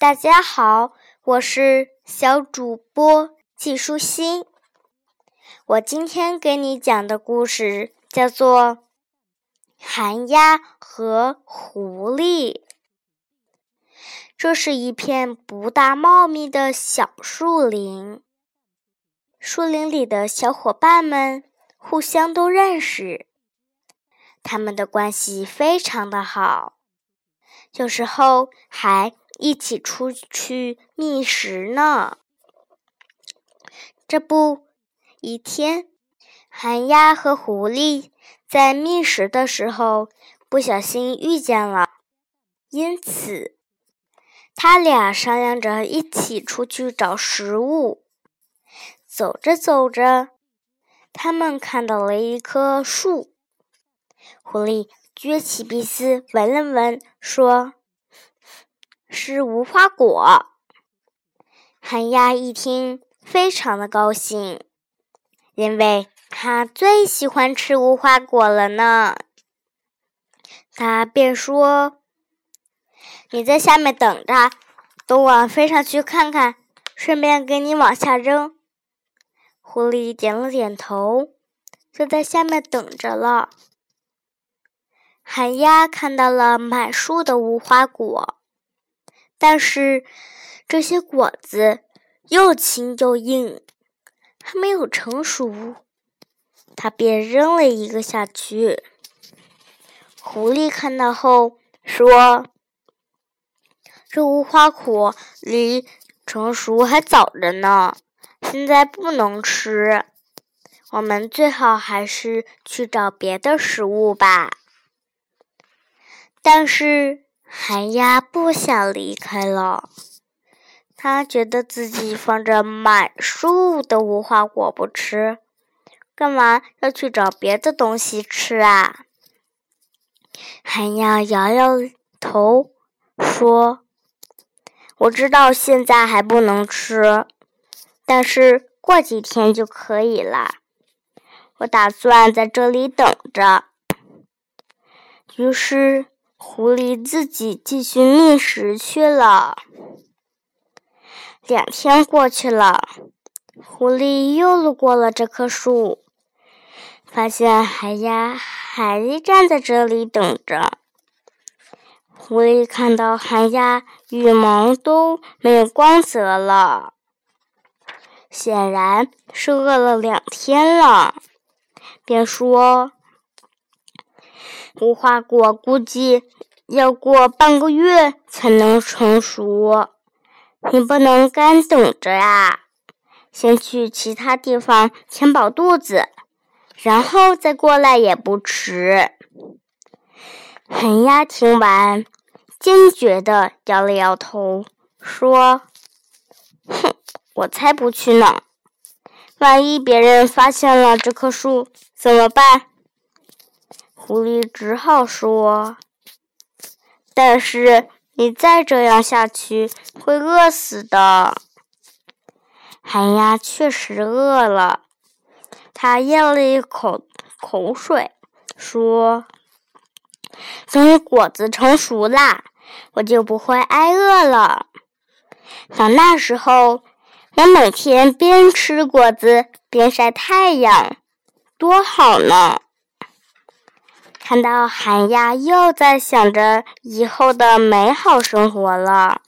大家好，我是小主播季舒心。我今天给你讲的故事叫做《寒鸦和狐狸》。这是一片不大茂密的小树林，树林里的小伙伴们互相都认识，他们的关系非常的好，有时候还一起出去觅食呢。这不，一天，寒鸦和狐狸在觅食的时候不小心遇见了，因此。他俩商量着一起出去找食物。走着走着，他们看到了一棵树。狐狸撅起鼻子闻了闻，说：“是无花果。”寒鸦一听，非常的高兴，因为他最喜欢吃无花果了呢。他便说。你在下面等着，等我飞上去看看，顺便给你往下扔。狐狸点了点头，就在下面等着了。寒鸦看到了满树的无花果，但是这些果子又轻又硬，还没有成熟，他便扔了一个下去。狐狸看到后说。这无花果离成熟还早着呢，现在不能吃。我们最好还是去找别的食物吧。但是寒鸦不想离开了，他觉得自己放着满树的无花果不吃，干嘛要去找别的东西吃啊？寒鸦摇摇头说。我知道现在还不能吃，但是过几天就可以了。我打算在这里等着。于是，狐狸自己继续觅食去了。两天过去了，狐狸又路过了这棵树，发现寒鸦还站在这里等着。狐狸看到寒鸦羽毛都没有光泽了，显然是饿了两天了，便说：“无花果估计要过半个月才能成熟，你不能干等着呀，先去其他地方填饱肚子，然后再过来也不迟。”寒鸦听完。坚决的摇了摇头，说：“哼，我才不去呢！万一别人发现了这棵树怎么办？”狐狸只好说：“但是你再这样下去会饿死的。”寒鸦确实饿了，它咽了一口口水，说：“等果子成熟啦。”我就不会挨饿了。到那时候，我每天边吃果子边晒太阳，多好呢！看到寒鸦又在想着以后的美好生活了，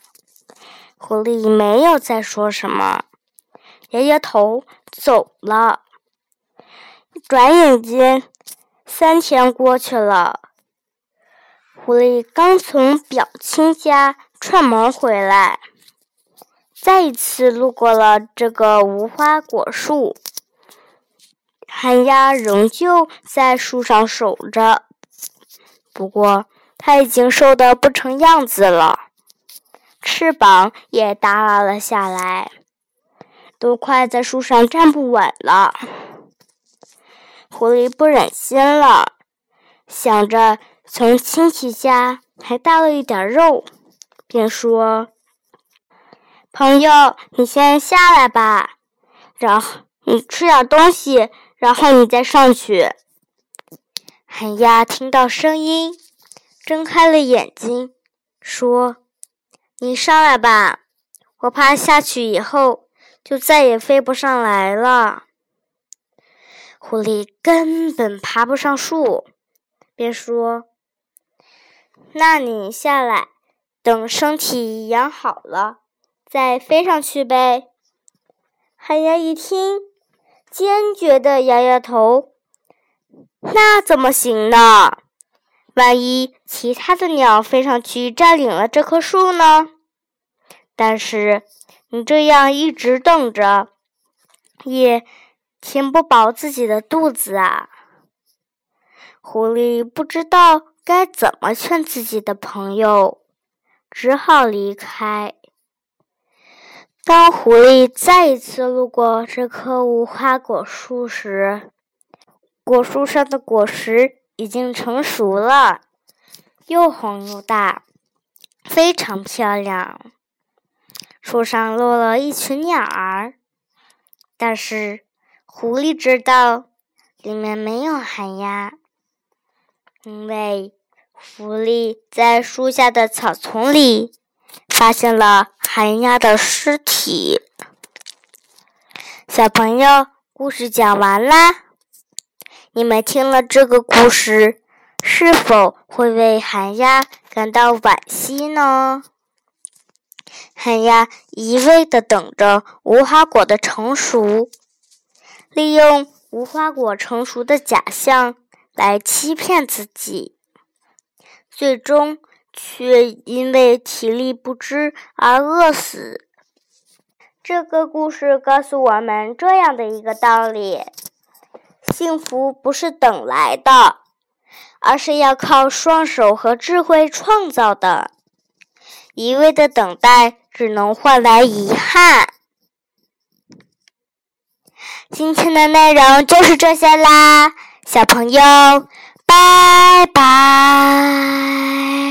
狐狸没有再说什么，摇摇头走了。转眼间，三天过去了。狐狸刚从表亲家串门回来，再一次路过了这个无花果树。寒鸦仍旧在树上守着，不过它已经瘦得不成样子了，翅膀也耷拉了下来，都快在树上站不稳了。狐狸不忍心了，想着。从亲戚家还带了一点肉，便说：“朋友，你先下来吧，然后你吃点东西，然后你再上去。”寒鸦听到声音，睁开了眼睛，说：“你上来吧，我怕下去以后就再也飞不上来了。”狐狸根本爬不上树，便说：“那你下来，等身体养好了再飞上去呗。”海鸭一听，坚决的摇摇头：“那怎么行呢？万一其他的鸟飞上去占领了这棵树呢？但是你这样一直等着，也……”填不饱自己的肚子啊！狐狸不知道该怎么劝自己的朋友，只好离开。当狐狸再一次路过这棵无花果树时，果树上的果实已经成熟了，又红又大，非常漂亮。树上落了一群鸟儿，但是。狐狸知道里面没有寒鸦，因为狐狸在树下的草丛里发现了寒鸦的尸体。小朋友，故事讲完啦。你们听了这个故事，是否会为寒鸦感到惋惜呢？寒鸦一味的等着无花果的成熟。利用无花果成熟的假象来欺骗自己，最终却因为体力不支而饿死。这个故事告诉我们这样的一个道理：幸福不是等来的，而是要靠双手和智慧创造的。一味的等待，只能换来遗憾。今天的内容就是这些啦，小朋友，拜拜。